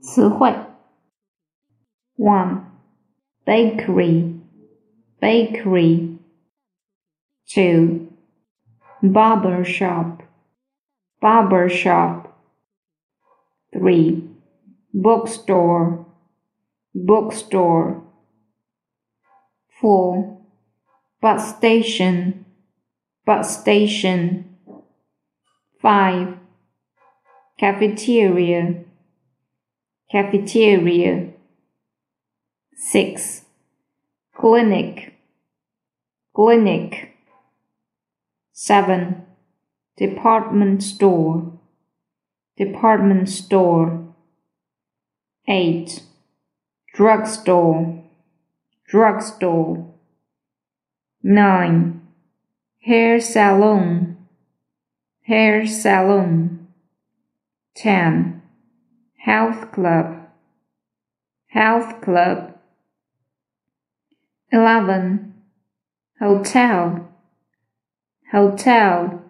词汇。：one. Bakery. Bakery. Two. Barber shop. Barber shop. Three. Bookstore. Bookstore. Four. Bus station. Bus station. Five. Cafeteria cafeteria. 6. Clinic, clinic. 7. Department store, department store. 8. Drugstore, drugstore. 9. Hair salon, hair salon. 10 health club, health club. 11. Hotel, hotel.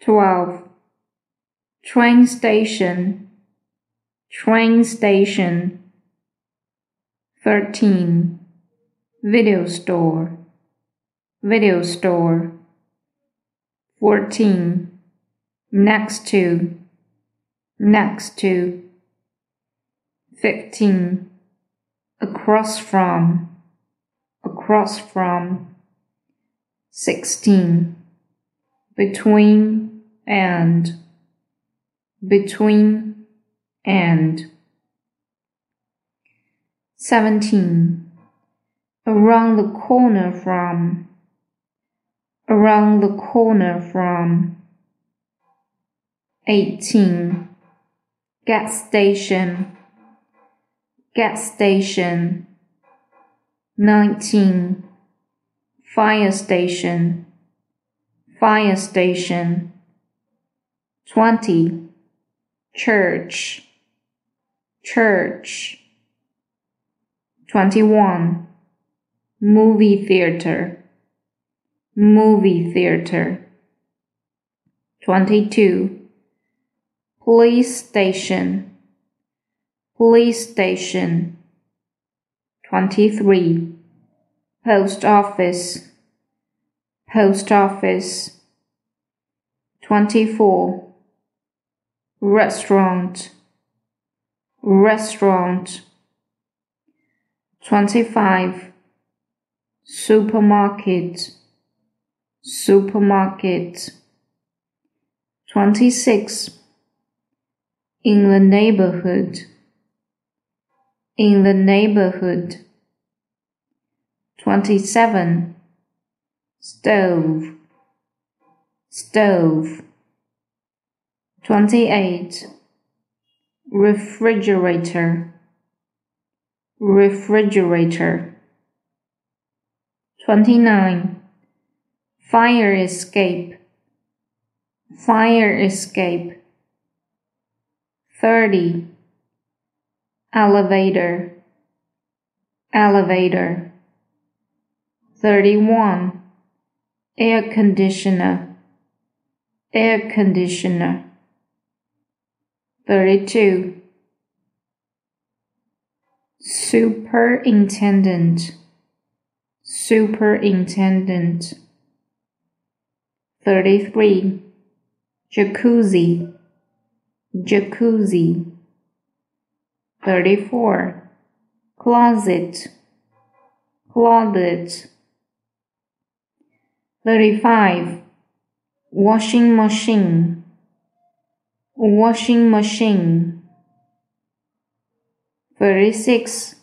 12. Train station, train station. 13. Video store, video store. 14. Next to, next to. 15. Across from, across from. 16. Between and, between and. 17. Around the corner from, around the corner from. 18 gas station, gas station. 19. Fire station, fire station. 20. Church, church. 21. Movie theater, movie theater. 22 police station, police station. 23. Post office, post office. 24. Restaurant, restaurant. 25. Supermarket, supermarket. 26 in the neighborhood, in the neighborhood. 27. Stove, stove. 28. Refrigerator, refrigerator. 29. Fire escape, fire escape. 30. Elevator, elevator. 31. Air conditioner, air conditioner. 32. Superintendent, superintendent. 33. Jacuzzi, jacuzzi. 34. Closet, closet. 35. Washing machine, washing machine. 36.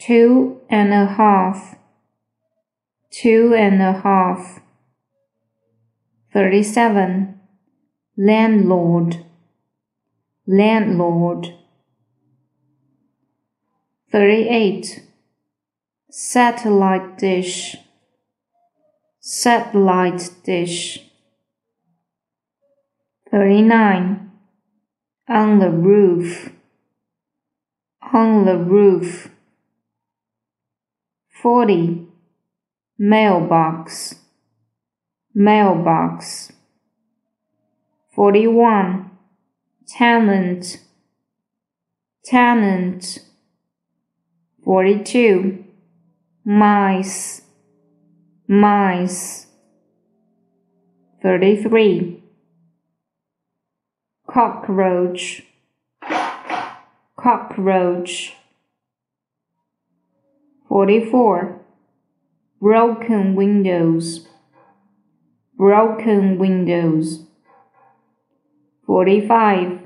Two and a half, two and a half. 37. Landlord, landlord. 38. Satellite dish, satellite dish. 39. On the roof, on the roof. 40. Mailbox, mailbox. 41. Talent, tenant. 42. Mice, mice. 33. Cockroach, cockroach. 44. Broken windows, broken windows. 45.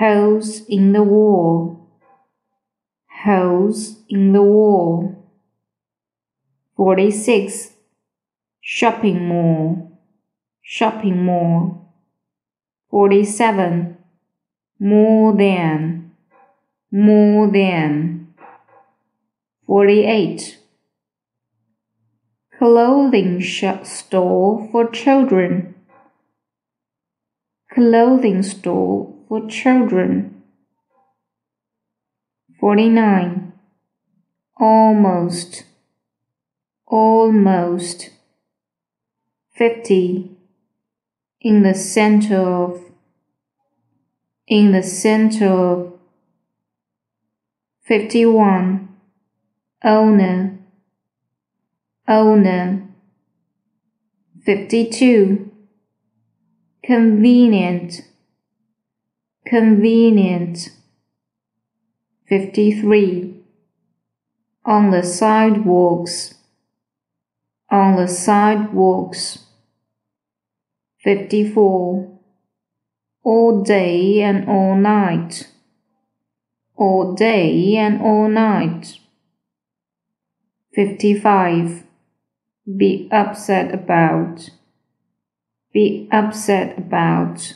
Holes in the wall, holes in the wall. 46. Shopping mall, shopping mall. 47. More than, more than. 48. Clothing store for children, clothing store for children. 49. Almost, almost. 50. In the center of, in the center of. 51. Owner, owner. 52. Convenient, convenient. 53. On the sidewalks, on the sidewalks. 54. All day and all night, all day and all night. 55. Be upset about, be upset about.